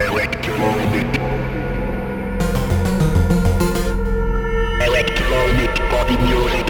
Electronic. Electronic body music.